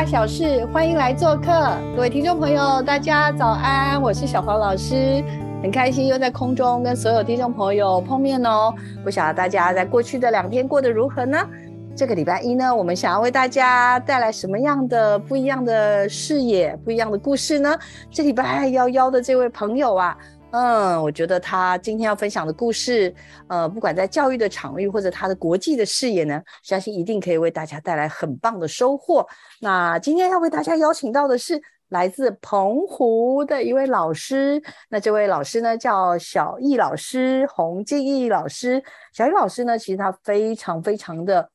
大小事，欢迎来做客，各位听众朋友，大家早安，我是小黄老师，很开心又在空中跟所有听众朋友碰面哦。不晓得大家在过去的两天过得如何呢？这个礼拜一呢，我们想要为大家带来什么样的不一样的视野、不一样的故事呢？这礼拜要邀的这位朋友啊。嗯，我觉得他今天要分享的故事，呃，不管在教育的场域或者他的国际的视野呢，相信一定可以为大家带来很棒的收获。那今天要为大家邀请到的是来自澎湖的一位老师，那这位老师呢叫小易老师，洪静义老师。小易老师呢，其实他非常非常的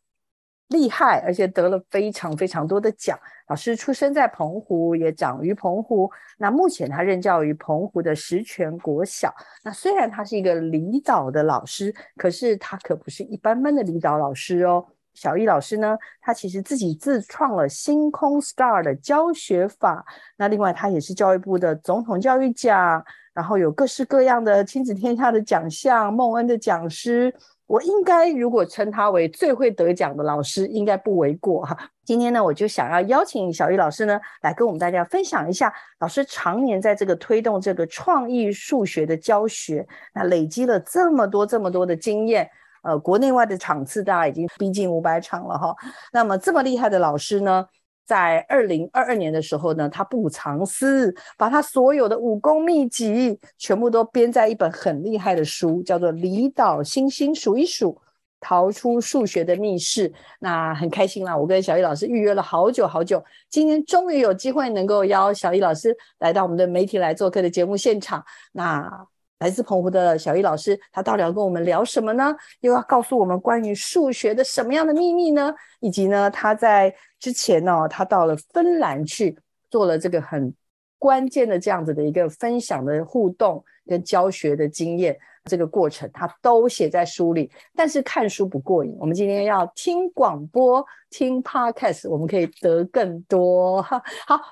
厉害，而且得了非常非常多的奖。老师出生在澎湖，也长于澎湖。那目前他任教于澎湖的石泉国小。那虽然他是一个离岛的老师，可是他可不是一般般的离岛老师哦。小易老师呢，他其实自己自创了星空 Star 的教学法。那另外，他也是教育部的总统教育奖，然后有各式各样的亲子天下的奖项，孟恩的讲师。我应该如果称他为最会得奖的老师，应该不为过哈。今天呢，我就想要邀请小玉老师呢，来跟我们大家分享一下，老师常年在这个推动这个创意数学的教学，那累积了这么多这么多的经验，呃，国内外的场次大概已经逼近五百场了哈。那么这么厉害的老师呢？在二零二二年的时候呢，他不藏私，把他所有的武功秘籍全部都编在一本很厉害的书，叫做《离岛星星数一数，逃出数学的密室》。那很开心啦，我跟小易老师预约了好久好久，今天终于有机会能够邀小易老师来到我们的媒体来做客的节目现场。那来自澎湖的小易老师，他到底要跟我们聊什么呢？又要告诉我们关于数学的什么样的秘密呢？以及呢，他在之前呢，他到了芬兰去做了这个很关键的这样子的一个分享的互动跟教学的经验，这个过程他都写在书里。但是看书不过瘾，我们今天要听广播、听 podcast，我们可以得更多。好，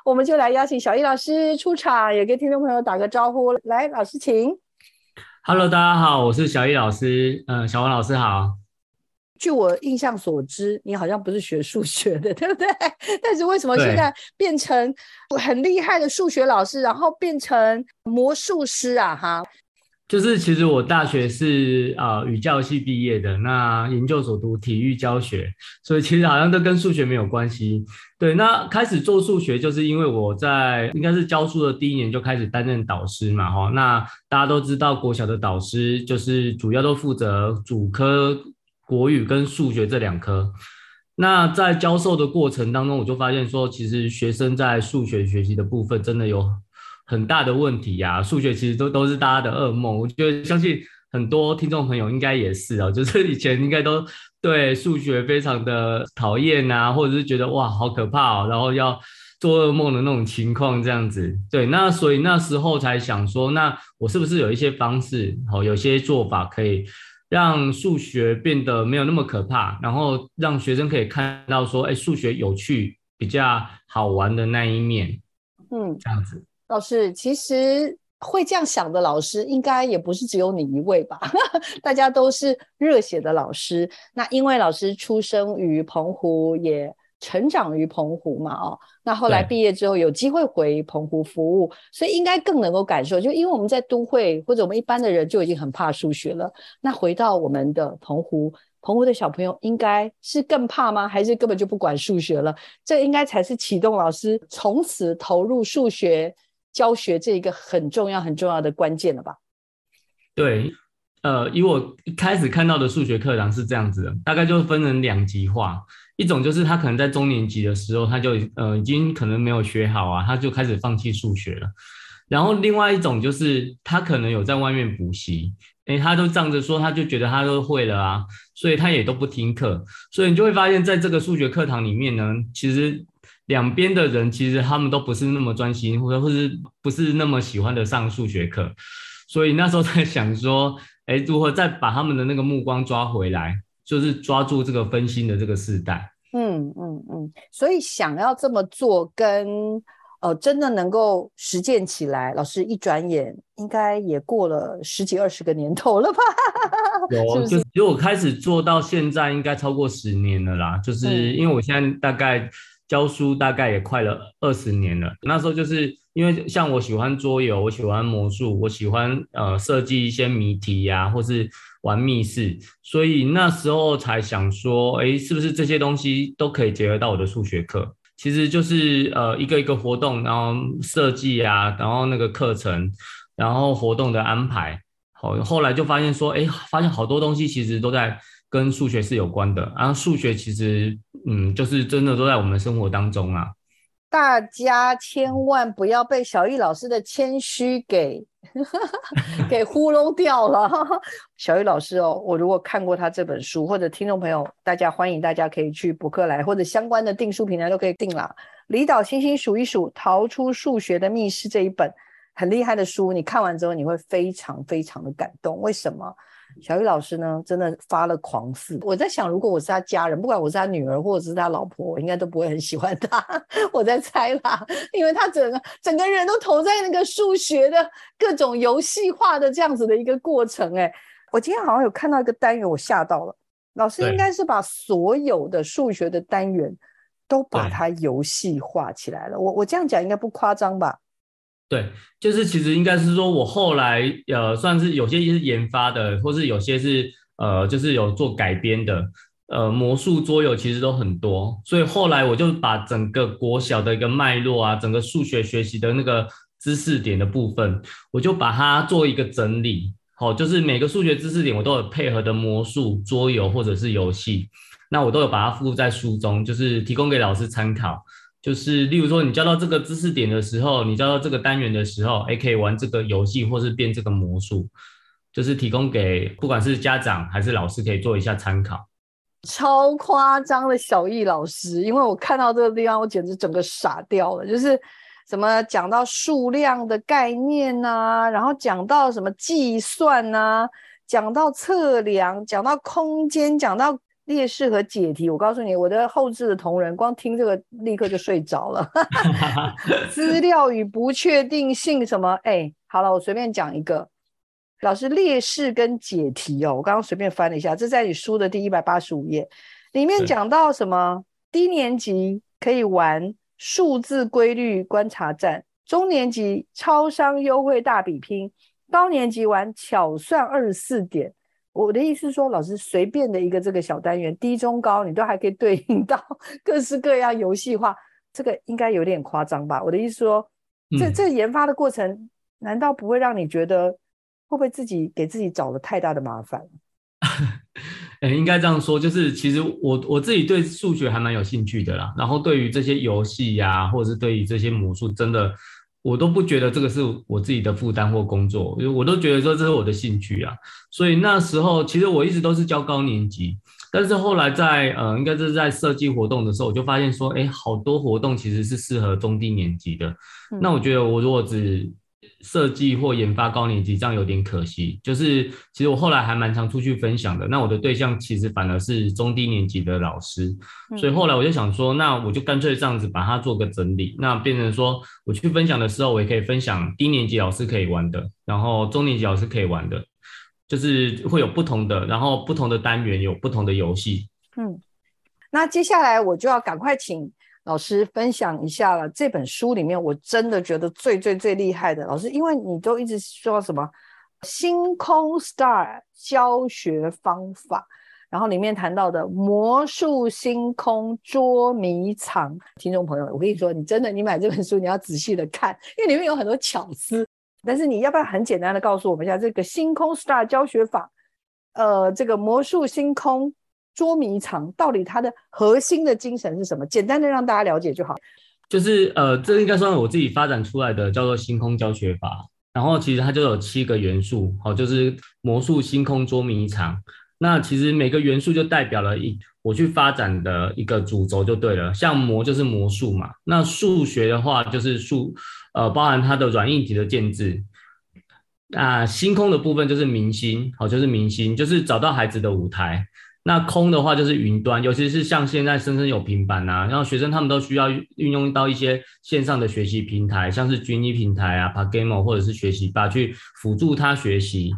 我们就来邀请小易老师出场，也跟听众朋友打个招呼。来，老师请。Hello，大家好，我是小易老师。嗯，小王老师好。据我印象所知，你好像不是学数学的，对不对？但是为什么现在变成很厉害的数学老师，然后变成魔术师啊？哈。就是其实我大学是啊语教系毕业的，那研究所读体育教学，所以其实好像都跟数学没有关系。对，那开始做数学，就是因为我在应该是教书的第一年就开始担任导师嘛，哈。那大家都知道国小的导师就是主要都负责主科国语跟数学这两科。那在教授的过程当中，我就发现说，其实学生在数学学习的部分真的有。很大的问题呀，数学其实都都是大家的噩梦。我觉得相信很多听众朋友应该也是哦，就是以前应该都对数学非常的讨厌啊，或者是觉得哇好可怕哦，然后要做噩梦的那种情况这样子。对，那所以那时候才想说，那我是不是有一些方式，哦，有些做法可以让数学变得没有那么可怕，然后让学生可以看到说，哎，数学有趣、比较好玩的那一面。嗯，这样子。老师，其实会这样想的老师，应该也不是只有你一位吧？大家都是热血的老师。那因为老师出生于澎湖，也成长于澎湖嘛，哦，那后来毕业之后有机会回澎湖服务，所以应该更能够感受。就因为我们在都会或者我们一般的人就已经很怕数学了，那回到我们的澎湖，澎湖的小朋友应该是更怕吗？还是根本就不管数学了？这应该才是启动老师从此投入数学。教学这一个很重要很重要的关键了吧？对，呃，以我一开始看到的数学课堂是这样子的，大概就分成两极化，一种就是他可能在中年级的时候，他就呃已经可能没有学好啊，他就开始放弃数学了。然后另外一种就是他可能有在外面补习，哎，他都仗着说他就觉得他都会了啊，所以他也都不听课，所以你就会发现在这个数学课堂里面呢，其实两边的人其实他们都不是那么专心，或者或是不是那么喜欢的上数学课，所以那时候在想说，哎，如何再把他们的那个目光抓回来，就是抓住这个分心的这个时代。嗯嗯嗯，所以想要这么做跟。呃，真的能够实践起来，老师一转眼应该也过了十几二十个年头了吧？有，就如果开始做到现在，应该超过十年了啦。就是因为我现在大概教书，大概也快了二十年了。那时候就是因为像我喜欢桌游，我喜欢魔术，我喜欢呃设计一些谜题呀，或是玩密室，所以那时候才想说，哎，是不是这些东西都可以结合到我的数学课？其实就是呃一个一个活动，然后设计啊，然后那个课程，然后活动的安排，好，后来就发现说，哎，发现好多东西其实都在跟数学是有关的，然后数学其实嗯，就是真的都在我们生活当中啊。大家千万不要被小易老师的谦虚给 给糊弄掉了。小易老师哦，我如果看过他这本书，或者听众朋友，大家欢迎大家可以去博客来或者相关的订书平台都可以订啦。离岛星星数一数，逃出数学的密室这一本很厉害的书，你看完之后你会非常非常的感动。为什么？小玉老师呢，真的发了狂似。我在想，如果我是他家人，不管我是他女儿或者是他老婆，我应该都不会很喜欢他。我在猜啦，因为他整个整个人都投在那个数学的各种游戏化的这样子的一个过程。哎，我今天好像有看到一个单元，我吓到了。老师应该是把所有的数学的单元都把它游戏化起来了。我我这样讲应该不夸张吧？对，就是其实应该是说，我后来呃，算是有些是研发的，或是有些是呃，就是有做改编的，呃，魔术桌游其实都很多，所以后来我就把整个国小的一个脉络啊，整个数学学习的那个知识点的部分，我就把它做一个整理，好，就是每个数学知识点我都有配合的魔术桌游或者是游戏，那我都有把它附在书中，就是提供给老师参考。就是，例如说，你教到这个知识点的时候，你教到这个单元的时候，哎，可以玩这个游戏，或是变这个魔术，就是提供给不管是家长还是老师，可以做一下参考。超夸张的小易老师，因为我看到这个地方，我简直整个傻掉了。就是什么讲到数量的概念呐，然后讲到什么计算呐，讲到测量，讲到空间，讲到。列式和解题，我告诉你，我的后置的同仁光听这个立刻就睡着了。资料与不确定性什么？哎，好了，我随便讲一个。老师，列式跟解题哦，我刚刚随便翻了一下，这在你书的第一百八十五页，里面讲到什么？低年级可以玩数字规律观察站，中年级超商优惠大比拼，高年级玩巧算二十四点。我的意思是说，老师随便的一个这个小单元，低中高，你都还可以对应到 各式各样游戏化，这个应该有点夸张吧？我的意思说，这这研发的过程，难道不会让你觉得会不会自己给自己找了太大的麻烦？哎，应该这样说，就是其实我我自己对数学还蛮有兴趣的啦，然后对于这些游戏呀，或者是对于这些魔术，真的。我都不觉得这个是我自己的负担或工作，因为我都觉得说这是我的兴趣啊。所以那时候其实我一直都是教高年级，但是后来在呃，应该是在设计活动的时候，我就发现说，哎，好多活动其实是适合中低年级的。那我觉得我如果只设计或研发高年级这样有点可惜，就是其实我后来还蛮常出去分享的。那我的对象其实反而是中低年级的老师，所以后来我就想说，那我就干脆这样子把它做个整理，那变成说我去分享的时候，我也可以分享低年级老师可以玩的，然后中年级老师可以玩的，就是会有不同的，然后不同的单元有不同的游戏。嗯，那接下来我就要赶快请。老师分享一下了这本书里面，我真的觉得最最最厉害的老师，因为你都一直说什么星空 Star 教学方法，然后里面谈到的魔术星空捉迷藏，听众朋友，我跟你说，你真的你买这本书，你要仔细的看，因为里面有很多巧思。但是你要不要很简单的告诉我们一下这个星空 Star 教学法？呃，这个魔术星空。捉迷藏到底它的核心的精神是什么？简单的让大家了解就好。就是呃，这应该算我自己发展出来的，叫做星空教学法。然后其实它就有七个元素，好，就是魔术、星空、捉迷藏。那其实每个元素就代表了一我去发展的一个主轴就对了。像魔就是魔术嘛，那数学的话就是数，呃，包含它的软硬体的建制。那星空的部分就是明星，好，就是明星，就是找到孩子的舞台。那空的话就是云端，尤其是像现在生生有平板啊，然后学生他们都需要运用到一些线上的学习平台，像是军医平台啊、Pagamo 或者是学习吧，去辅助他学习。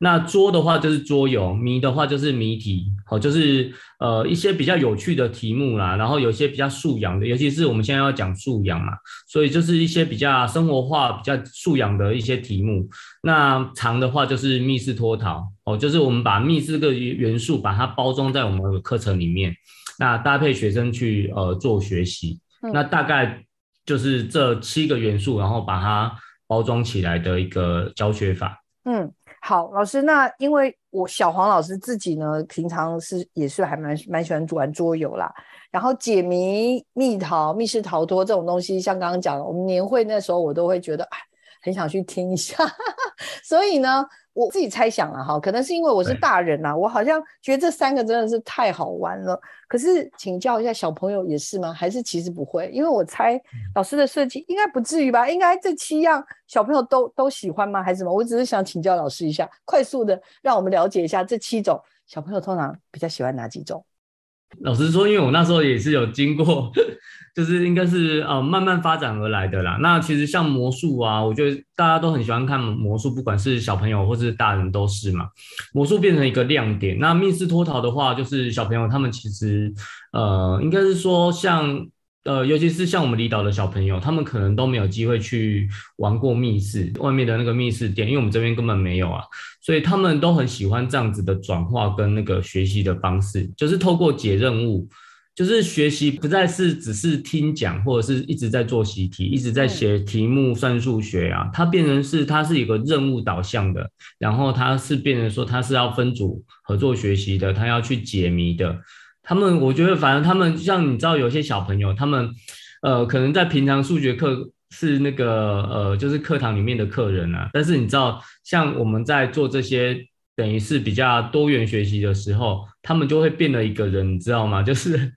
那桌的话就是桌游，谜的话就是谜题，好，就是呃一些比较有趣的题目啦，然后有些比较素养的，尤其是我们现在要讲素养嘛，所以就是一些比较生活化、比较素养的一些题目。那长的话就是密室脱逃，哦，就是我们把密室这个元素把它包装在我们的课程里面，那搭配学生去呃做学习，那大概就是这七个元素，然后把它包装起来的一个教学法。嗯。好，老师，那因为我小黄老师自己呢，平常是也是还蛮蛮喜欢玩桌游啦，然后解谜、密逃、密室逃脱这种东西，像刚刚讲，我们年会那时候我都会觉得，哎，很想去听一下，所以呢。我自己猜想了哈，可能是因为我是大人呐，我好像觉得这三个真的是太好玩了。可是请教一下小朋友也是吗？还是其实不会？因为我猜老师的设计应该不至于吧？应该这七样小朋友都都喜欢吗？还是什么？我只是想请教老师一下，快速的让我们了解一下这七种小朋友通常比较喜欢哪几种。老实说，因为我那时候也是有经过。就是应该是呃慢慢发展而来的啦。那其实像魔术啊，我觉得大家都很喜欢看魔术，不管是小朋友或是大人都是嘛。魔术变成一个亮点。那密室脱逃的话，就是小朋友他们其实呃应该是说像呃尤其是像我们离岛的小朋友，他们可能都没有机会去玩过密室外面的那个密室店，因为我们这边根本没有啊，所以他们都很喜欢这样子的转化跟那个学习的方式，就是透过解任务。就是学习不再是只是听讲，或者是一直在做习题，一直在写题目算数学啊，它变成是它是一个任务导向的，然后它是变成说它是要分组合作学习的，它要去解谜的。他们我觉得反正他们像你知道有些小朋友，他们呃可能在平常数学课是那个呃就是课堂里面的客人啊，但是你知道像我们在做这些。等于是比较多元学习的时候，他们就会变了一个人，你知道吗？就是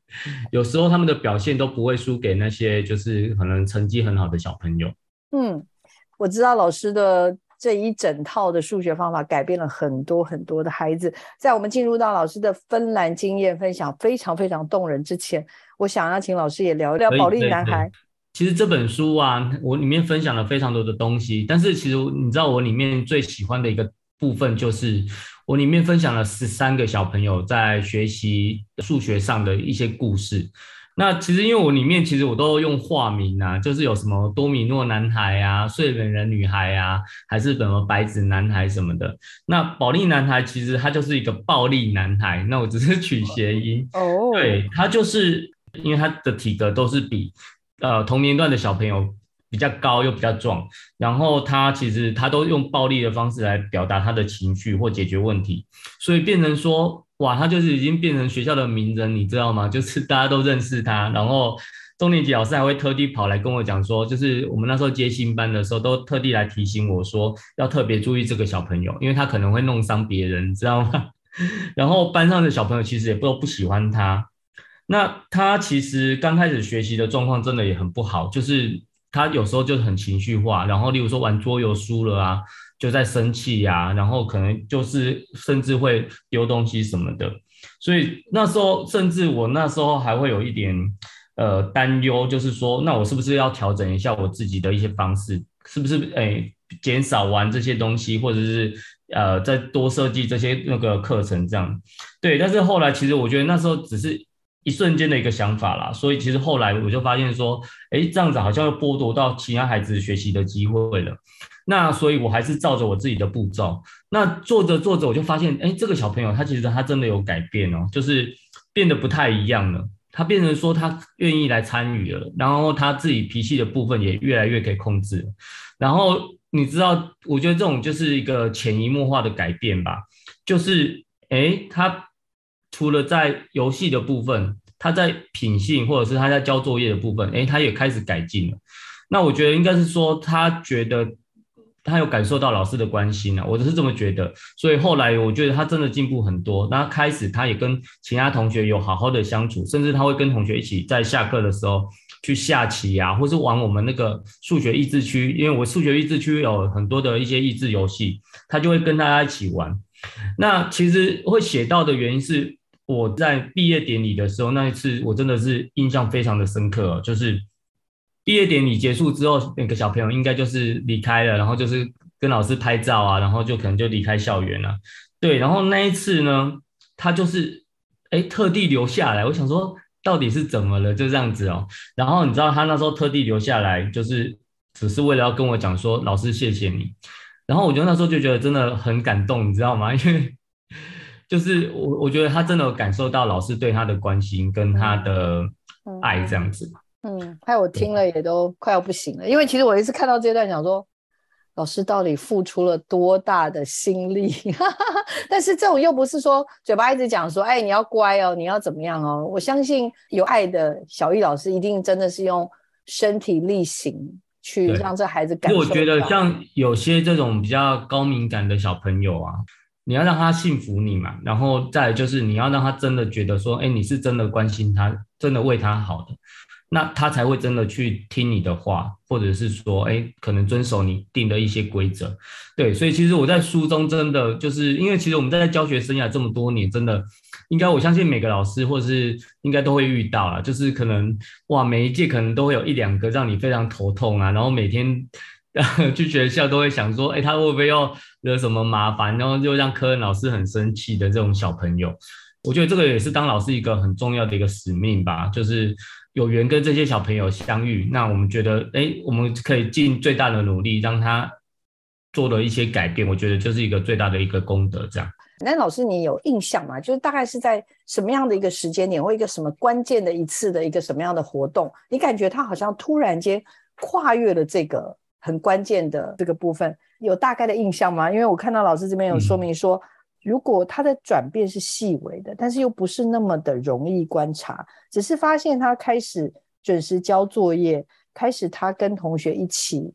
有时候他们的表现都不会输给那些就是可能成绩很好的小朋友。嗯，我知道老师的这一整套的数学方法改变了很多很多的孩子。在我们进入到老师的芬兰经验分享非常非常动人之前，我想要请老师也聊一聊保利男孩。其实这本书啊，我里面分享了非常多的东西，但是其实你知道我里面最喜欢的一个。部分就是我里面分享了十三个小朋友在学习数学上的一些故事。那其实因为我里面其实我都用化名啊，就是有什么多米诺男孩啊、睡美人女孩啊，还是什么白纸男孩什么的。那保利男孩其实他就是一个暴力男孩，那我只是取谐音哦。对他就是因为他的体格都是比呃同年段的小朋友。比较高又比较壮，然后他其实他都用暴力的方式来表达他的情绪或解决问题，所以变成说，哇，他就是已经变成学校的名人，你知道吗？就是大家都认识他，然后中年级老师还会特地跑来跟我讲说，就是我们那时候接新班的时候，都特地来提醒我说，要特别注意这个小朋友，因为他可能会弄伤别人，你知道吗？然后班上的小朋友其实也不都不喜欢他，那他其实刚开始学习的状况真的也很不好，就是。他有时候就很情绪化，然后例如说玩桌游输了啊，就在生气呀，然后可能就是甚至会丢东西什么的。所以那时候甚至我那时候还会有一点呃担忧，就是说那我是不是要调整一下我自己的一些方式，是不是哎减少玩这些东西，或者是呃再多设计这些那个课程这样？对，但是后来其实我觉得那时候只是。一瞬间的一个想法啦，所以其实后来我就发现说，哎，这样子好像又剥夺到其他孩子学习的机会了。那所以我还是照着我自己的步骤，那做着做着我就发现，哎，这个小朋友他其实他真的有改变哦，就是变得不太一样了。他变成说他愿意来参与了，然后他自己脾气的部分也越来越可以控制。然后你知道，我觉得这种就是一个潜移默化的改变吧，就是哎他。除了在游戏的部分，他在品性或者是他在交作业的部分，哎，他也开始改进了。那我觉得应该是说，他觉得他有感受到老师的关心了，我就是这么觉得。所以后来我觉得他真的进步很多。那开始他也跟其他同学有好好的相处，甚至他会跟同学一起在下课的时候去下棋呀，或是玩我们那个数学益智区，因为我数学益智区有很多的一些益智游戏，他就会跟大家一起玩。那其实会写到的原因是，我在毕业典礼的时候那一次，我真的是印象非常的深刻。就是毕业典礼结束之后，那个小朋友应该就是离开了，然后就是跟老师拍照啊，然后就可能就离开校园了。对，然后那一次呢，他就是哎特地留下来，我想说到底是怎么了，就这样子哦。然后你知道他那时候特地留下来，就是只是为了要跟我讲说，老师谢谢你。然后我觉得那时候就觉得真的很感动，你知道吗？因为就是我我觉得他真的有感受到老师对他的关心跟他的爱这样子。嗯，还有我听了也都快要不行了，因为其实我一次看到这段，想说老师到底付出了多大的心力？但是这种又不是说嘴巴一直讲说，哎，你要乖哦，你要怎么样哦？我相信有爱的小易老师一定真的是用身体力行。去让这孩子感受。我觉得像有些这种比较高敏感的小朋友啊，你要让他信服你嘛，然后再就是你要让他真的觉得说，哎，你是真的关心他，真的为他好的。那他才会真的去听你的话，或者是说，哎，可能遵守你定的一些规则。对，所以其实我在书中真的就是，因为其实我们在教学生涯这么多年，真的应该我相信每个老师或者是应该都会遇到了，就是可能哇，每一届可能都会有一两个让你非常头痛啊，然后每天 去学校都会想说，哎，他会不会要惹什么麻烦，然后就让科任老师很生气的这种小朋友。我觉得这个也是当老师一个很重要的一个使命吧，就是有缘跟这些小朋友相遇，那我们觉得，哎，我们可以尽最大的努力让他做了一些改变，我觉得就是一个最大的一个功德。这样，那老师你有印象吗？就是大概是在什么样的一个时间点，或一个什么关键的一次的一个什么样的活动，你感觉他好像突然间跨越了这个很关键的这个部分，有大概的印象吗？因为我看到老师这边有说明说。如果他的转变是细微的，但是又不是那么的容易观察，只是发现他开始准时交作业，开始他跟同学一起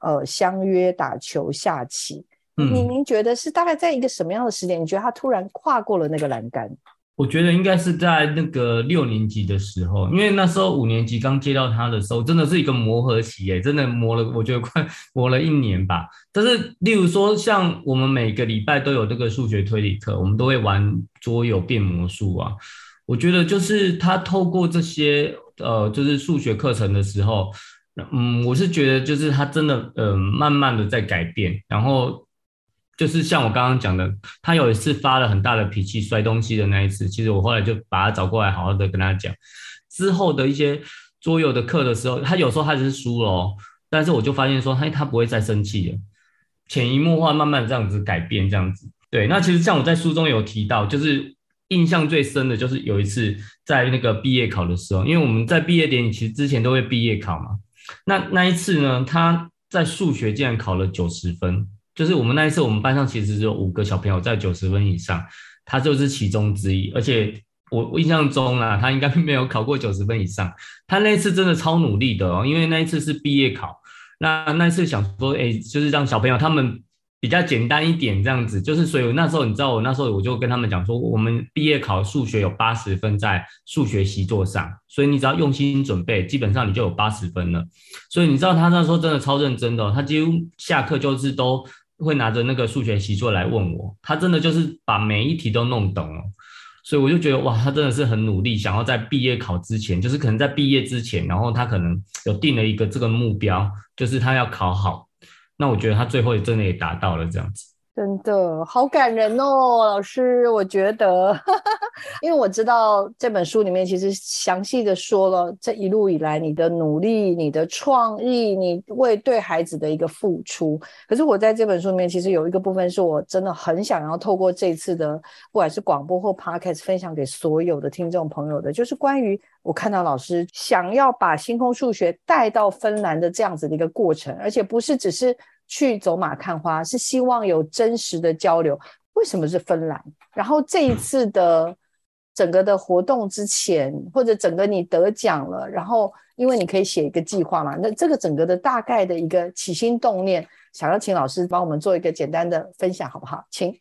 呃相约打球下棋。你您觉得是大概在一个什么样的时点？你觉得他突然跨过了那个栏杆？我觉得应该是在那个六年级的时候，因为那时候五年级刚接到他的时候，真的是一个磨合期耶，真的磨了，我觉得快磨了一年吧。但是，例如说，像我们每个礼拜都有这个数学推理课，我们都会玩桌游变魔术啊。我觉得就是他透过这些呃，就是数学课程的时候，嗯，我是觉得就是他真的呃，慢慢的在改变，然后。就是像我刚刚讲的，他有一次发了很大的脾气摔东西的那一次，其实我后来就把他找过来，好好的跟他讲。之后的一些桌游的课的时候，他有时候他只是输了，哦但是我就发现说，他他不会再生气了，潜移默化慢慢这样子改变这样子。对，那其实像我在书中有提到，就是印象最深的就是有一次在那个毕业考的时候，因为我们在毕业典礼其实之前都会毕业考嘛，那那一次呢，他在数学竟然考了九十分。就是我们那一次，我们班上其实只有五个小朋友在九十分以上，他就是其中之一。而且我印象中啊，他应该没有考过九十分以上。他那一次真的超努力的哦，因为那一次是毕业考。那那一次想说，哎，就是让小朋友他们。比较简单一点，这样子就是，所以那时候你知道，我那时候我就跟他们讲说，我们毕业考数学有八十分在数学习作上，所以你只要用心准备，基本上你就有八十分了。所以你知道他那时候真的超认真的，他几乎下课就是都会拿着那个数学习作来问我，他真的就是把每一题都弄懂了。所以我就觉得哇，他真的是很努力，想要在毕业考之前，就是可能在毕业之前，然后他可能有定了一个这个目标，就是他要考好。那我觉得他最后真的也达到了这样子，真的好感人哦，老师，我觉得，因为我知道这本书里面其实详细的说了这一路以来你的努力、你的创意、你为对孩子的一个付出。可是我在这本书里面，其实有一个部分是我真的很想要透过这次的不管是广播或 podcast 分享给所有的听众朋友的，就是关于我看到老师想要把星空数学带到芬兰的这样子的一个过程，而且不是只是。去走马看花是希望有真实的交流。为什么是芬兰？然后这一次的整个的活动之前，或者整个你得奖了，然后因为你可以写一个计划嘛，那这个整个的大概的一个起心动念，想要请老师帮我们做一个简单的分享，好不好？请。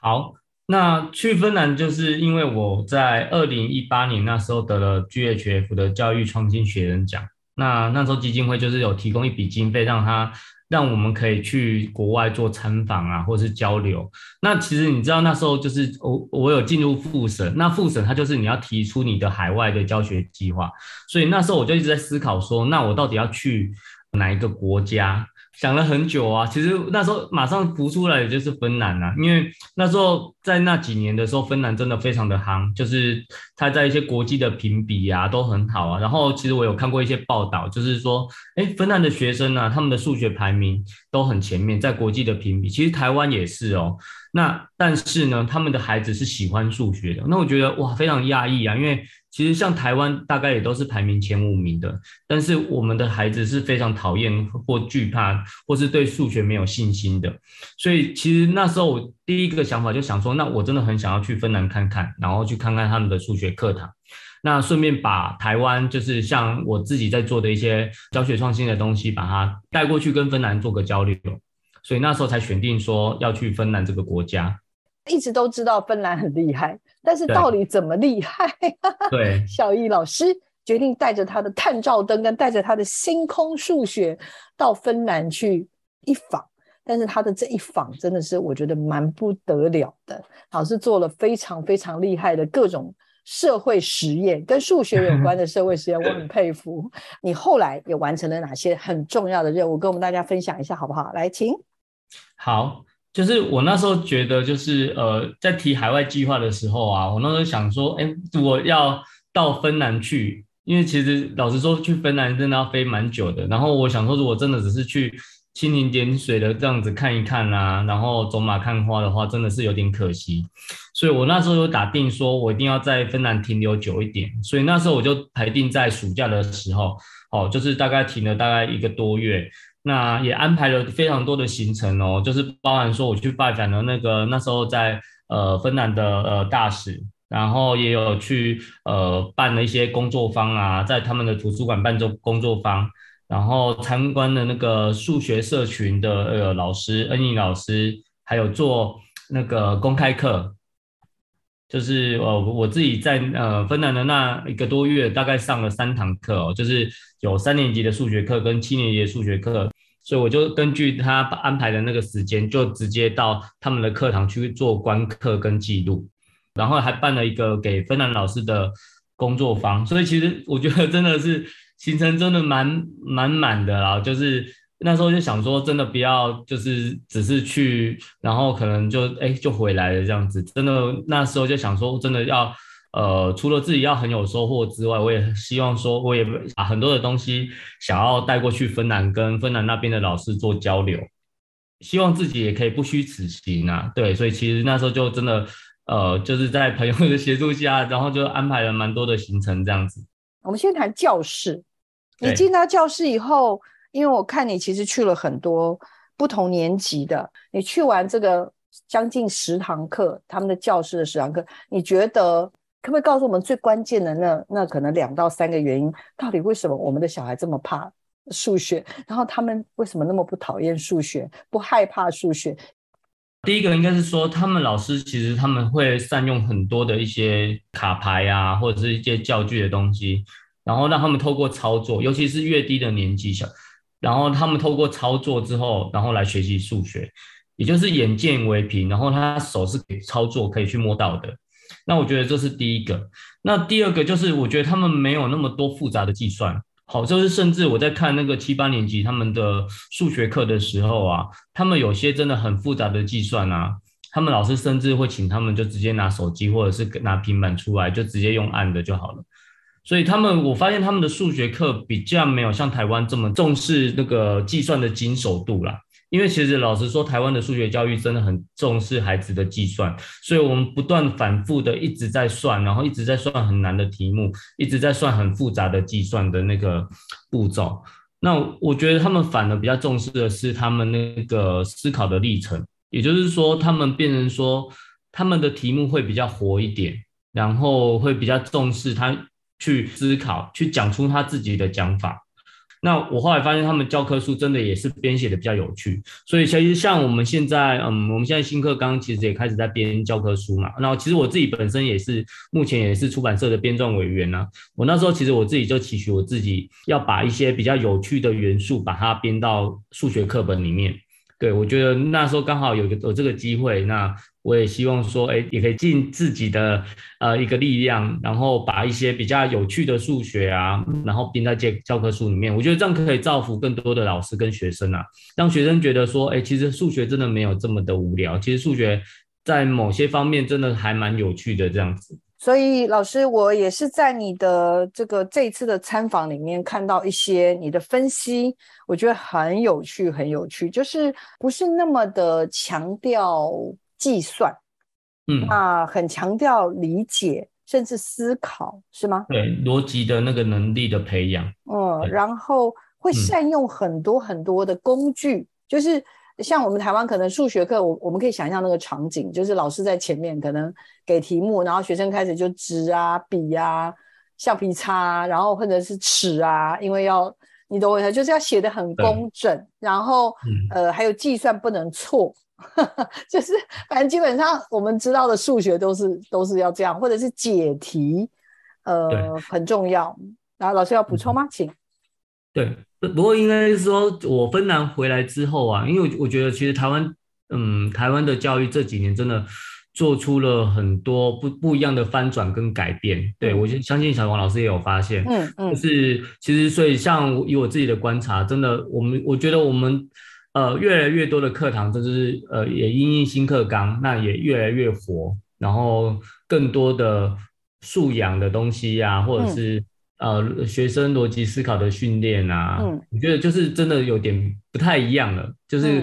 好，那去芬兰就是因为我在二零一八年那时候得了 GHF 的教育创新学人奖，那那时候基金会就是有提供一笔经费让他。让我们可以去国外做参访啊，或是交流。那其实你知道那时候就是我我有进入复审，那复审它就是你要提出你的海外的教学计划，所以那时候我就一直在思考说，那我到底要去哪一个国家？想了很久啊，其实那时候马上浮出来的就是芬兰啊，因为那时候在那几年的时候，芬兰真的非常的夯，就是它在一些国际的评比啊都很好啊。然后其实我有看过一些报道，就是说，哎，芬兰的学生呢，他们的数学排名都很前面，在国际的评比，其实台湾也是哦。那但是呢，他们的孩子是喜欢数学的，那我觉得哇，非常讶异啊，因为。其实像台湾大概也都是排名前五名的，但是我们的孩子是非常讨厌或惧怕，或是对数学没有信心的。所以其实那时候我第一个想法就想说，那我真的很想要去芬兰看看，然后去看看他们的数学课堂，那顺便把台湾就是像我自己在做的一些教学创新的东西，把它带过去跟芬兰做个交流。所以那时候才选定说要去芬兰这个国家。一直都知道芬兰很厉害，但是到底怎么厉害？对，小易老师决定带着他的探照灯跟带着他的星空数学到芬兰去一访，但是他的这一访真的是我觉得蛮不得了的。老师做了非常非常厉害的各种社会实验，跟数学有关的社会实验，我很佩服。你后来也完成了哪些很重要的任务，跟我们大家分享一下好不好？来，请。好。就是我那时候觉得，就是呃，在提海外计划的时候啊，我那时候想说，哎，我要到芬兰去，因为其实老实说，去芬兰真的要飞蛮久的。然后我想说，如果真的只是去蜻蜓点水的这样子看一看啊，然后走马看花的话，真的是有点可惜。所以我那时候有打定说，我一定要在芬兰停留久一点。所以那时候我就排定在暑假的时候，哦，就是大概停了大概一个多月。那也安排了非常多的行程哦，就是包含说我去拜访了那个那时候在呃芬兰的呃大使，然后也有去呃办了一些工作坊啊，在他们的图书馆办做工作坊，然后参观了那个数学社群的呃老师恩义老师，还有做那个公开课，就是呃我自己在呃芬兰的那一个多月，大概上了三堂课哦，就是有三年级的数学课跟七年级的数学课。所以我就根据他安排的那个时间，就直接到他们的课堂去做观课跟记录，然后还办了一个给芬兰老师的工作坊。所以其实我觉得真的是行程真的蛮满满的啦。就是那时候就想说，真的不要就是只是去，然后可能就哎就回来了这样子。真的那时候就想说，真的要。呃，除了自己要很有收获之外，我也希望说，我也把很多的东西想要带过去芬兰，跟芬兰那边的老师做交流，希望自己也可以不虚此行啊。对，所以其实那时候就真的，呃，就是在朋友的协助下，然后就安排了蛮多的行程这样子。我们先谈教室，你进到教室以后，因为我看你其实去了很多不同年级的，你去完这个将近十堂课，他们的教室的十堂课，你觉得？可不可以告诉我们最关键的那那可能两到三个原因？到底为什么我们的小孩这么怕数学？然后他们为什么那么不讨厌数学、不害怕数学？第一个应该是说，他们老师其实他们会善用很多的一些卡牌啊，或者是一些教具的东西，然后让他们透过操作，尤其是越低的年纪小，然后他们透过操作之后，然后来学习数学，也就是眼见为凭，然后他手是可以操作、可以去摸到的。那我觉得这是第一个，那第二个就是我觉得他们没有那么多复杂的计算，好，就是甚至我在看那个七八年级他们的数学课的时候啊，他们有些真的很复杂的计算啊，他们老师甚至会请他们就直接拿手机或者是拿平板出来，就直接用按的就好了。所以他们我发现他们的数学课比较没有像台湾这么重视那个计算的精熟度啦。因为其实老实说，台湾的数学教育真的很重视孩子的计算，所以我们不断反复的一直在算，然后一直在算很难的题目，一直在算很复杂的计算的那个步骤。那我觉得他们反而比较重视的是他们那个思考的历程，也就是说，他们变成说他们的题目会比较活一点，然后会比较重视他去思考，去讲出他自己的讲法。那我后来发现，他们教科书真的也是编写的比较有趣，所以其实像我们现在，嗯，我们现在新课纲其实也开始在编教科书嘛。然后其实我自己本身也是目前也是出版社的编撰委员呢。我那时候其实我自己就期许我自己要把一些比较有趣的元素把它编到数学课本里面。对我觉得那时候刚好有个有这个机会，那。我也希望说，哎，也可以尽自己的呃一个力量，然后把一些比较有趣的数学啊，然后编在教教科书里面。我觉得这样可以造福更多的老师跟学生啊，让学生觉得说，哎，其实数学真的没有这么的无聊，其实数学在某些方面真的还蛮有趣的这样子。所以老师，我也是在你的这个这一次的参访里面看到一些你的分析，我觉得很有趣，很有趣，就是不是那么的强调。计算，嗯，那很强调理解甚至思考，是吗？对，逻辑的那个能力的培养，嗯，然后会善用很多很多的工具，就是像我们台湾可能数学课，我我们可以想象那个场景，就是老师在前面可能给题目，然后学生开始就纸啊、笔啊、橡皮擦，然后或者是尺啊，因为要你懂我意思，就是要写的很工整，然后呃还有计算不能错。就是，反正基本上我们知道的数学都是都是要这样，或者是解题，呃，很重要。然后老师要补充吗？请。对，不过应该是说，我芬兰回来之后啊，因为我觉得其实台湾，嗯，台湾的教育这几年真的做出了很多不不一样的翻转跟改变。对我就相信小王老师也有发现，嗯嗯，就是其实所以像以我自己的观察，真的我们我觉得我们。呃，越来越多的课堂，就是呃，也因应新课纲，那也越来越活，然后更多的素养的东西呀，或者是呃，学生逻辑思考的训练啊，我觉得就是真的有点不太一样了。就是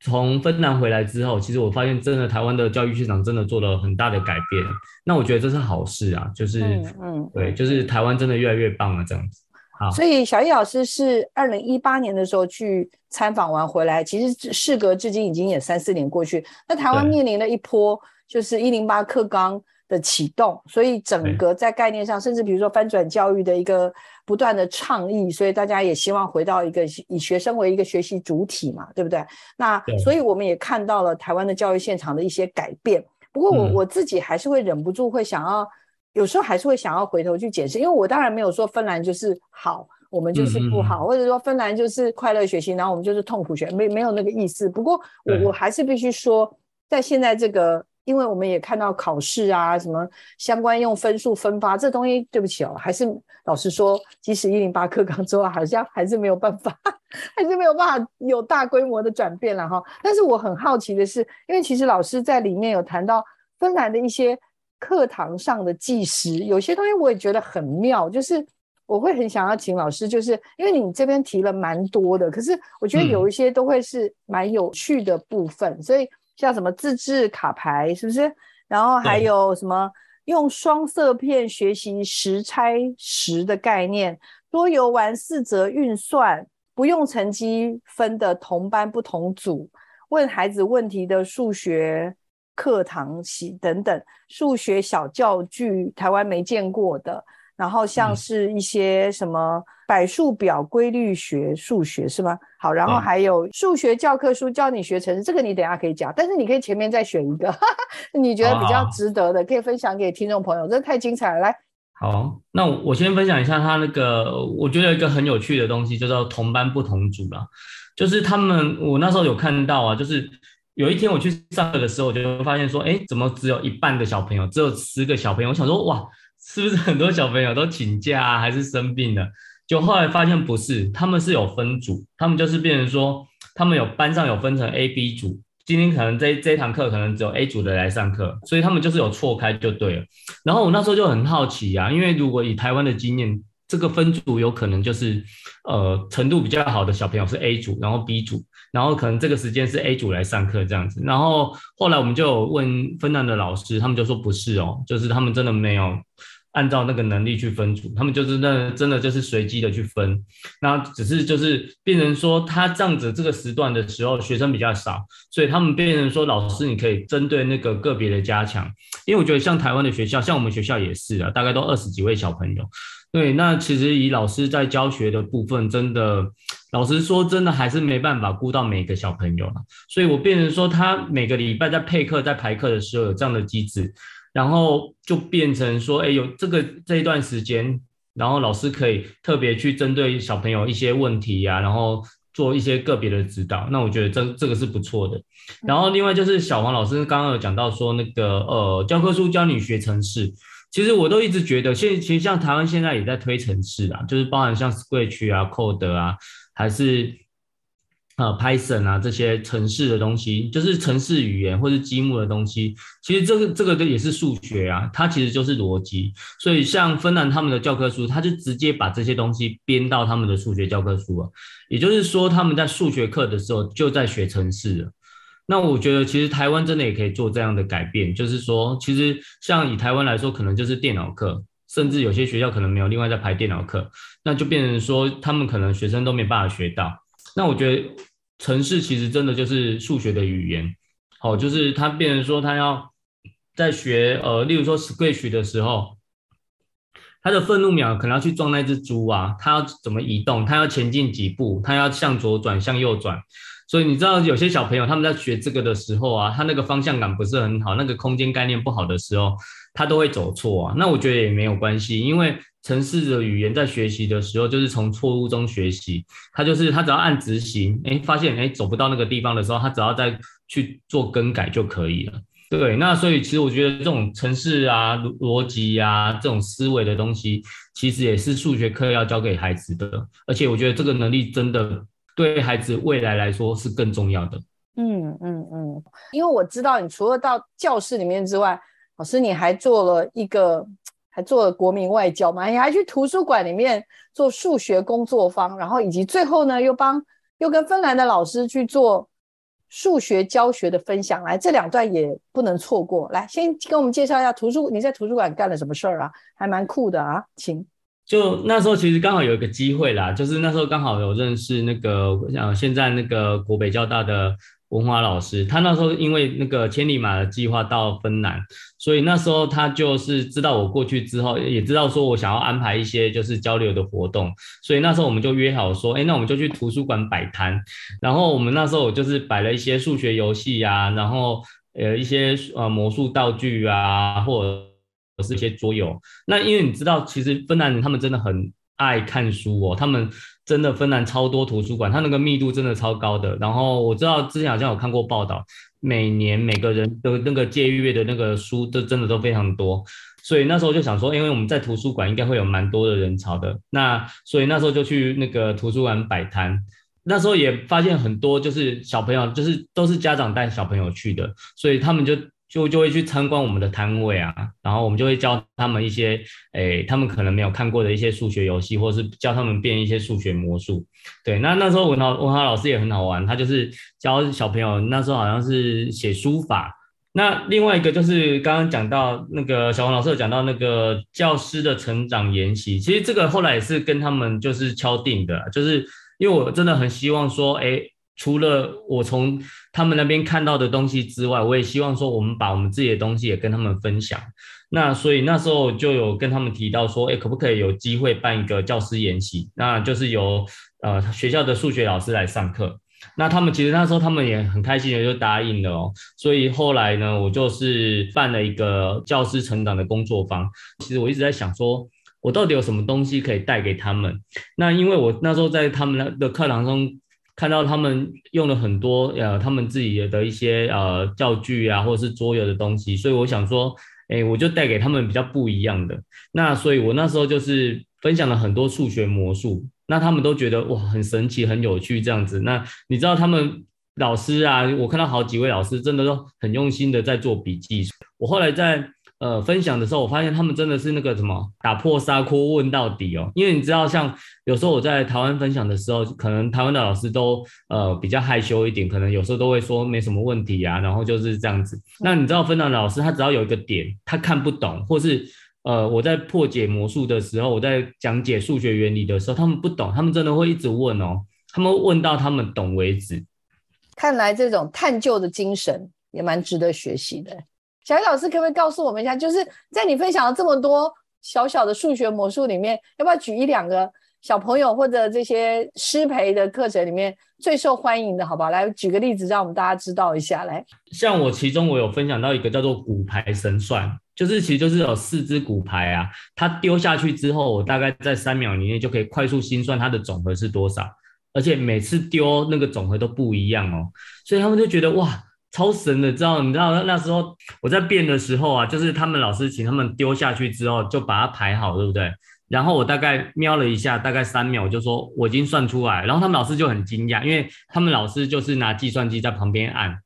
从芬兰回来之后，其实我发现真的台湾的教育市场真的做了很大的改变。那我觉得这是好事啊，就是嗯，对，就是台湾真的越来越棒了，这样子。所以小易老师是二零一八年的时候去参访完回来，其实事隔至今已经也三四年过去。那台湾面临了一波就是一零八课纲的启动，所以整个在概念上，甚至比如说翻转教育的一个不断的倡议，所以大家也希望回到一个以学生为一个学习主体嘛，对不对？那所以我们也看到了台湾的教育现场的一些改变。不过我我自己还是会忍不住会想要。有时候还是会想要回头去解释，因为我当然没有说芬兰就是好，我们就是不好，或者说芬兰就是快乐学习，然后我们就是痛苦学，没没有那个意思。不过我我还是必须说，在现在这个，因为我们也看到考试啊，什么相关用分数分发这东西，对不起哦，还是老实说，即使一零八课纲之后，好像还是没有办法，还是没有办法有大规模的转变了哈。但是我很好奇的是，因为其实老师在里面有谈到芬兰的一些。课堂上的计时，有些东西我也觉得很妙，就是我会很想要请老师，就是因为你这边提了蛮多的，可是我觉得有一些都会是蛮有趣的部分，所以像什么自制卡牌是不是？然后还有什么用双色片学习十拆十的概念，多游玩四则运算，不用成绩分的同班不同组，问孩子问题的数学。课堂习等等，数学小教具，台湾没见过的。然后像是一些什么百数表、规律学、数学是吗？好，然后还有数学教科书教你学程式，这个你等下可以讲。但是你可以前面再选一个，你觉得比较值得的，可以分享给听众朋友。这太精彩了，来。好，那我先分享一下他那个，我觉得一个很有趣的东西，叫做同班不同组啦。就是他们，我那时候有看到啊，就是。有一天我去上课的时候，我就发现说，哎，怎么只有一半的小朋友，只有十个小朋友？我想说，哇，是不是很多小朋友都请假啊，还是生病了？就后来发现不是，他们是有分组，他们就是变成说，他们有班上有分成 A、B 组，今天可能这这堂课可能只有 A 组的来上课，所以他们就是有错开就对了。然后我那时候就很好奇呀，因为如果以台湾的经验。这个分组有可能就是，呃，程度比较好的小朋友是 A 组，然后 B 组，然后可能这个时间是 A 组来上课这样子。然后后来我们就问芬兰的老师，他们就说不是哦，就是他们真的没有，按照那个能力去分组，他们就是那真的就是随机的去分，那只是就是变成说他这样子这个时段的时候学生比较少，所以他们变成说老师你可以针对那个个别的加强，因为我觉得像台湾的学校，像我们学校也是啊，大概都二十几位小朋友，对，那其实以老师在教学的部分，真的老实说，真的还是没办法顾到每个小朋友了，所以我变成说他每个礼拜在配课在排课的时候有这样的机制。然后就变成说，哎，有这个这一段时间，然后老师可以特别去针对小朋友一些问题呀，然后做一些个别的指导。那我觉得这这个是不错的。然后另外就是小黄老师刚刚有讲到说，那个呃教科书教你学程式，其实我都一直觉得，现其实像台湾现在也在推程式啊，就是包含像 Scratch 啊、Code 啊，还是。呃，Python 啊，这些城市的东西，就是城市语言或是积木的东西，其实这个这个也是数学啊，它其实就是逻辑。所以像芬兰他们的教科书，他就直接把这些东西编到他们的数学教科书了。也就是说，他们在数学课的时候就在学城市了。那我觉得，其实台湾真的也可以做这样的改变，就是说，其实像以台湾来说，可能就是电脑课，甚至有些学校可能没有另外在排电脑课，那就变成说，他们可能学生都没办法学到。那我觉得城市其实真的就是数学的语言，好，就是他变成说他要在学呃，例如说 Scratch 的时候，他的愤怒秒可能要去撞那只猪啊，他要怎么移动，他要前进几步，他要向左转向右转，所以你知道有些小朋友他们在学这个的时候啊，他那个方向感不是很好，那个空间概念不好的时候，他都会走错啊。那我觉得也没有关系，因为。城市的语言在学习的时候，就是从错误中学习。他就是他只要按执行，哎，发现哎走不到那个地方的时候，他只要再去做更改就可以了。对，那所以其实我觉得这种城市啊、逻辑啊这种思维的东西，其实也是数学课要教给孩子的。而且我觉得这个能力真的对孩子未来来说是更重要的。嗯嗯嗯，因为我知道你除了到教室里面之外，老师你还做了一个。还做了国民外交嘛？你还去图书馆里面做数学工作坊，然后以及最后呢，又帮又跟芬兰的老师去做数学教学的分享。来，这两段也不能错过。来，先跟我们介绍一下图书，你在图书馆干了什么事儿啊？还蛮酷的啊，请。就那时候其实刚好有一个机会啦，就是那时候刚好有认识那个像现在那个国北交大的。文华老师，他那时候因为那个千里马的计划到芬兰，所以那时候他就是知道我过去之后，也知道说我想要安排一些就是交流的活动，所以那时候我们就约好说，哎，那我们就去图书馆摆摊。然后我们那时候我就是摆了一些数学游戏啊，然后呃一些呃魔术道具啊，或者是一些桌游。那因为你知道，其实芬兰人他们真的很爱看书哦，他们。真的芬兰超多图书馆，它那个密度真的超高的。然后我知道之前好像有看过报道，每年每个人的那个借阅的那个书都真的都非常多。所以那时候就想说，因为我们在图书馆应该会有蛮多的人潮的，那所以那时候就去那个图书馆摆摊。那时候也发现很多就是小朋友，就是都是家长带小朋友去的，所以他们就。就就会去参观我们的摊位啊，然后我们就会教他们一些，诶，他们可能没有看过的一些数学游戏，或者是教他们变一些数学魔术。对，那那时候文豪文豪老师也很好玩，他就是教小朋友，那时候好像是写书法。那另外一个就是刚刚讲到那个小王老师有讲到那个教师的成长研习，其实这个后来也是跟他们就是敲定的，就是因为我真的很希望说，哎。除了我从他们那边看到的东西之外，我也希望说我们把我们自己的东西也跟他们分享。那所以那时候就有跟他们提到说，哎，可不可以有机会办一个教师研习？那就是由呃学校的数学老师来上课。那他们其实那时候他们也很开心的就答应了哦。所以后来呢，我就是办了一个教师成长的工作坊。其实我一直在想说，我到底有什么东西可以带给他们？那因为我那时候在他们的课堂中。看到他们用了很多呃，他们自己的一些呃教具啊，或者是桌游的东西，所以我想说，哎，我就带给他们比较不一样的。那所以我那时候就是分享了很多数学魔术，那他们都觉得哇，很神奇，很有趣这样子。那你知道他们老师啊，我看到好几位老师真的都很用心的在做笔记。我后来在。呃，分享的时候，我发现他们真的是那个什么打破砂锅问到底哦。因为你知道，像有时候我在台湾分享的时候，可能台湾的老师都呃比较害羞一点，可能有时候都会说没什么问题啊，然后就是这样子。那你知道芬兰老师，他只要有一个点他看不懂，或是呃，我在破解魔术的时候，我在讲解数学原理的时候，他们不懂，他们真的会一直问哦，他们问到他们懂为止。看来这种探究的精神也蛮值得学习的。小鱼老师可不可以告诉我们一下，就是在你分享了这么多小小的数学魔术里面，要不要举一两个小朋友或者这些师培的课程里面最受欢迎的？好吧，来举个例子，让我们大家知道一下。来，像我其中我有分享到一个叫做骨牌神算。就是其实就是有四只骨牌啊，它丢下去之后，我大概在三秒以内就可以快速心算它的总和是多少，而且每次丢那个总和都不一样哦，所以他们就觉得哇，超神的，知道？你知道那时候我在变的时候啊，就是他们老师请他们丢下去之后就把它排好，对不对？然后我大概瞄了一下，大概三秒就说我已经算出来，然后他们老师就很惊讶，因为他们老师就是拿计算机在旁边按。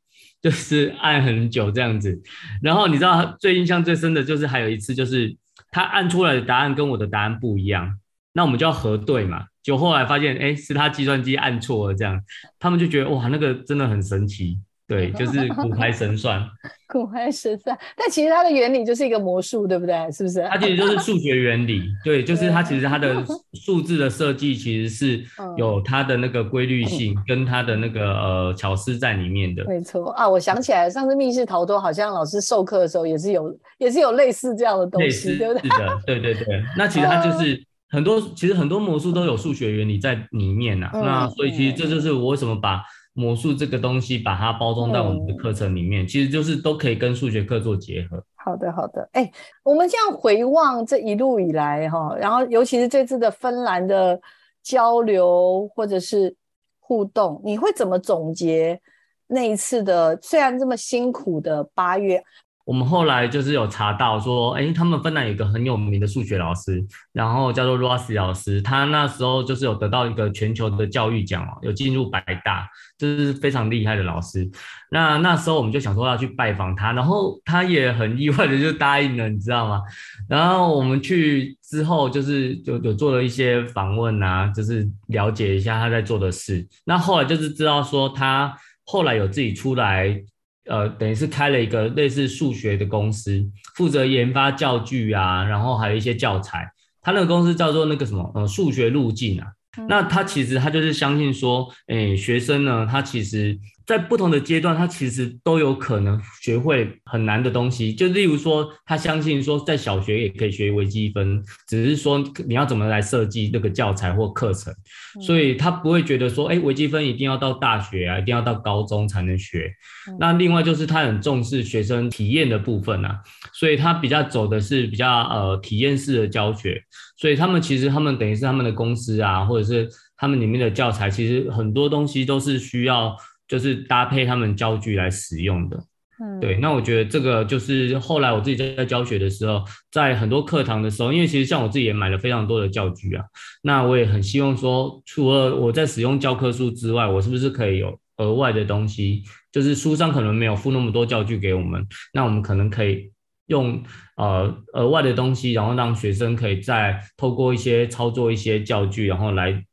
就是按很久这样子，然后你知道最印象最深的就是还有一次，就是他按出来的答案跟我的答案不一样，那我们就要核对嘛。就后来发现，哎，是他计算机按错了，这样他们就觉得哇，那个真的很神奇。对，就是骨牌神算，骨牌神算，但其实它的原理就是一个魔术，对不对？是不是？它其实就是数学原理，对，就是它其实它的数字的设计其实是有它的那个规律性 跟它的那个呃巧思在里面的。没错啊，我想起来，上次密室逃脱好像老师授课的时候也是有，也是有类似这样的东西，对不对？是的，对对对。那其实它就是很多，其实很多魔术都有数学原理在里面呐。那所以其实这就是我为什么把。魔术这个东西，把它包装在我们的课程里面，其实就是都可以跟数学课做结合。好的，好的。哎，我们这样回望这一路以来，哈，然后尤其是这次的芬兰的交流或者是互动，你会怎么总结那一次的？虽然这么辛苦的八月。我们后来就是有查到说，哎，他们芬兰有一个很有名的数学老师，然后叫做 Rossi 老师，他那时候就是有得到一个全球的教育奖哦，有进入百大，就是非常厉害的老师。那那时候我们就想说要去拜访他，然后他也很意外的就答应了，你知道吗？然后我们去之后，就是有有做了一些访问啊，就是了解一下他在做的事。那后来就是知道说他后来有自己出来。呃，等于是开了一个类似数学的公司，负责研发教具啊，然后还有一些教材。他那个公司叫做那个什么，呃，数学路径啊。那他其实他就是相信说，哎，学生呢，他其实。在不同的阶段，他其实都有可能学会很难的东西。就例如说，他相信说，在小学也可以学微积分，只是说你要怎么来设计那个教材或课程。所以他不会觉得说，哎，微积分一定要到大学啊，一定要到高中才能学。那另外就是他很重视学生体验的部分啊，所以他比较走的是比较呃体验式的教学。所以他们其实他们等于是他们的公司啊，或者是他们里面的教材，其实很多东西都是需要。就是搭配他们教具来使用的，嗯，对。那我觉得这个就是后来我自己在教学的时候，在很多课堂的时候，因为其实像我自己也买了非常多的教具啊，那我也很希望说，除了我在使用教科书之外，我是不是可以有额外的东西？就是书上可能没有附那么多教具给我们，那我们可能可以用呃额外的东西，然后让学生可以再透过一些操作一些教具，然后来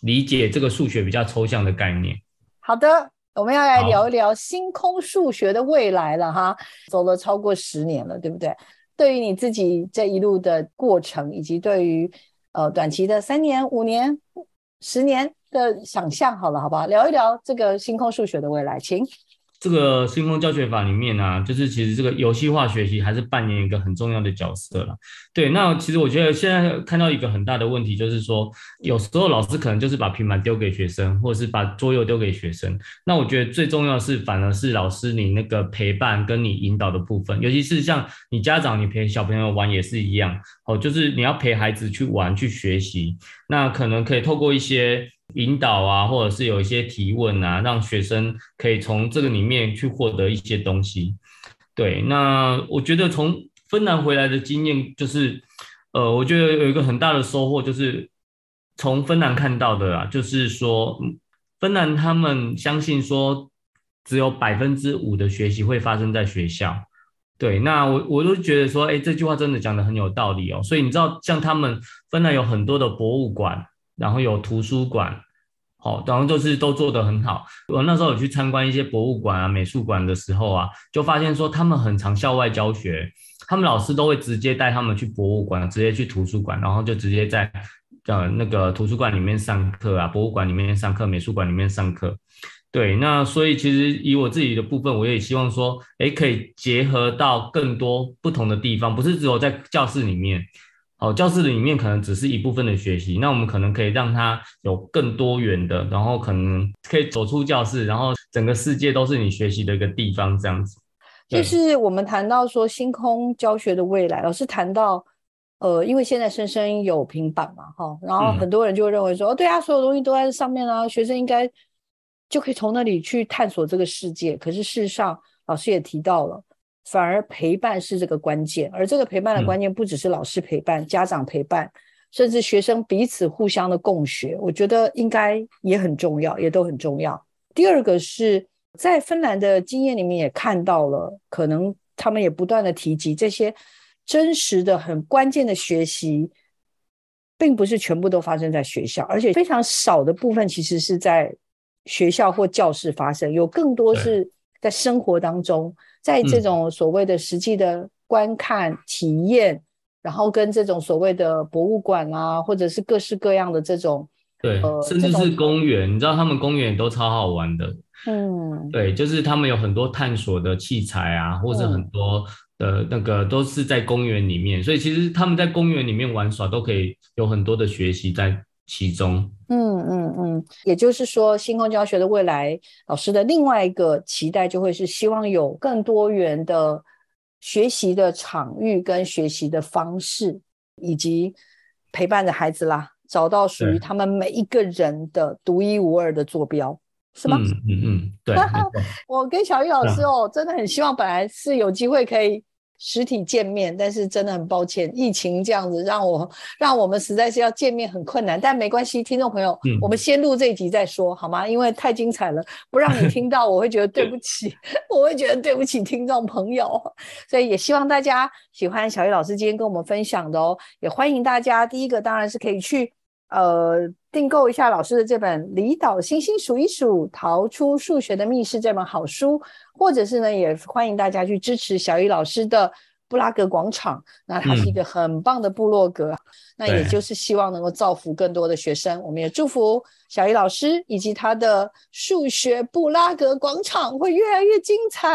理解这个数学比较抽象的概念。好的。我们要来聊一聊星空数学的未来了哈，走了超过十年了，对不对？对于你自己这一路的过程，以及对于呃短期的三年、五年、十年的想象，好了，好不好？聊一聊这个星空数学的未来，请。这个星空教学法里面呢，就是其实这个游戏化学习还是扮演一个很重要的角色了。对，那其实我觉得现在看到一个很大的问题，就是说有时候老师可能就是把平板丢给学生，或者是把桌游丢给学生。那我觉得最重要是，反而是老师你那个陪伴跟你引导的部分，尤其是像你家长你陪小朋友玩也是一样，哦，就是你要陪孩子去玩去学习，那可能可以透过一些。引导啊，或者是有一些提问啊，让学生可以从这个里面去获得一些东西。对，那我觉得从芬兰回来的经验就是，呃，我觉得有一个很大的收获，就是从芬兰看到的啊，就是说，芬兰他们相信说，只有百分之五的学习会发生在学校。对，那我我都觉得说，哎，这句话真的讲的很有道理哦。所以你知道，像他们芬兰有很多的博物馆。然后有图书馆，好，然后就是都做得很好。我那时候有去参观一些博物馆啊、美术馆的时候啊，就发现说他们很常校外教学，他们老师都会直接带他们去博物馆，直接去图书馆，然后就直接在呃那个图书馆里面上课啊，博物馆里面上课，美术馆里面上课。对，那所以其实以我自己的部分，我也希望说，哎，可以结合到更多不同的地方，不是只有在教室里面。好，教室里面可能只是一部分的学习，那我们可能可以让他有更多元的，然后可能可以走出教室，然后整个世界都是你学习的一个地方，这样子。就是我们谈到说星空教学的未来，老师谈到，呃，因为现在生生有平板嘛，哈，然后很多人就会认为说，哦，对啊，所有东西都在上面啊，学生应该就可以从那里去探索这个世界。可是事实上，老师也提到了。反而陪伴是这个关键，而这个陪伴的关键不只是老师陪伴、家长陪伴，甚至学生彼此互相的共学，我觉得应该也很重要，也都很重要。第二个是在芬兰的经验里面也看到了，可能他们也不断的提及这些真实的、很关键的学习，并不是全部都发生在学校，而且非常少的部分其实是在学校或教室发生，有更多是在生活当中。在这种所谓的实际的观看体验，然后跟这种所谓的博物馆啊，或者是各式各样的这种，对，甚至是公园，你知道他们公园都超好玩的，嗯，对，就是他们有很多探索的器材啊，或者很多的那个都是在公园里面，所以其实他们在公园里面玩耍都可以有很多的学习在。其中，嗯嗯嗯，也就是说，星空教学的未来，老师的另外一个期待就会是希望有更多元的学习的场域跟学习的方式，以及陪伴着孩子啦，找到属于他们每一个人的独一无二的坐标，是吗？嗯嗯嗯，对。我跟小玉老师哦，真的很希望，本来是有机会可以。实体见面，但是真的很抱歉，疫情这样子让我让我们实在是要见面很困难。但没关系，听众朋友，我们先录这一集再说好吗？因为太精彩了，不让你听到，我会觉得对不起，我会觉得对不起听众朋友。所以也希望大家喜欢小玉老师今天跟我们分享的哦，也欢迎大家。第一个当然是可以去。呃，订购一下老师的这本《离岛星星数一数，逃出数学的密室》这本好书，或者是呢，也欢迎大家去支持小雨老师的。布拉格广场，那它是一个很棒的部落格，那也就是希望能够造福更多的学生。我们也祝福小怡老师以及他的数学布拉格广场会越来越精彩，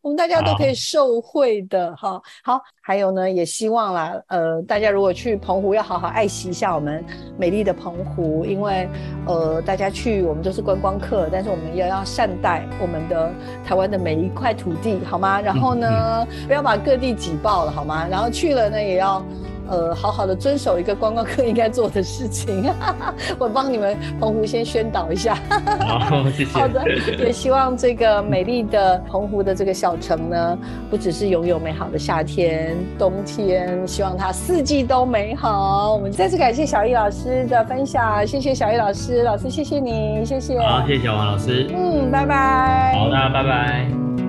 我们大家都可以受惠的哈。好，还有呢，也希望啦，呃，大家如果去澎湖，要好好爱惜一下我们美丽的澎湖，因为呃，大家去我们都是观光客，但是我们也要善待我们的台湾的每一块土地，好吗？然后呢，不要把各地挤爆了好吗？然后去了呢，也要呃好好的遵守一个观光客应该做的事情。我帮你们澎湖先宣导一下。好，谢谢。好的，也希望这个美丽的澎湖的这个小城呢，不只是拥有美好的夏天、冬天，希望它四季都美好。我们再次感谢小易老师的分享，谢谢小易老师，老师谢谢你，谢谢。好，谢谢小王老师。嗯，拜拜。好的，拜拜。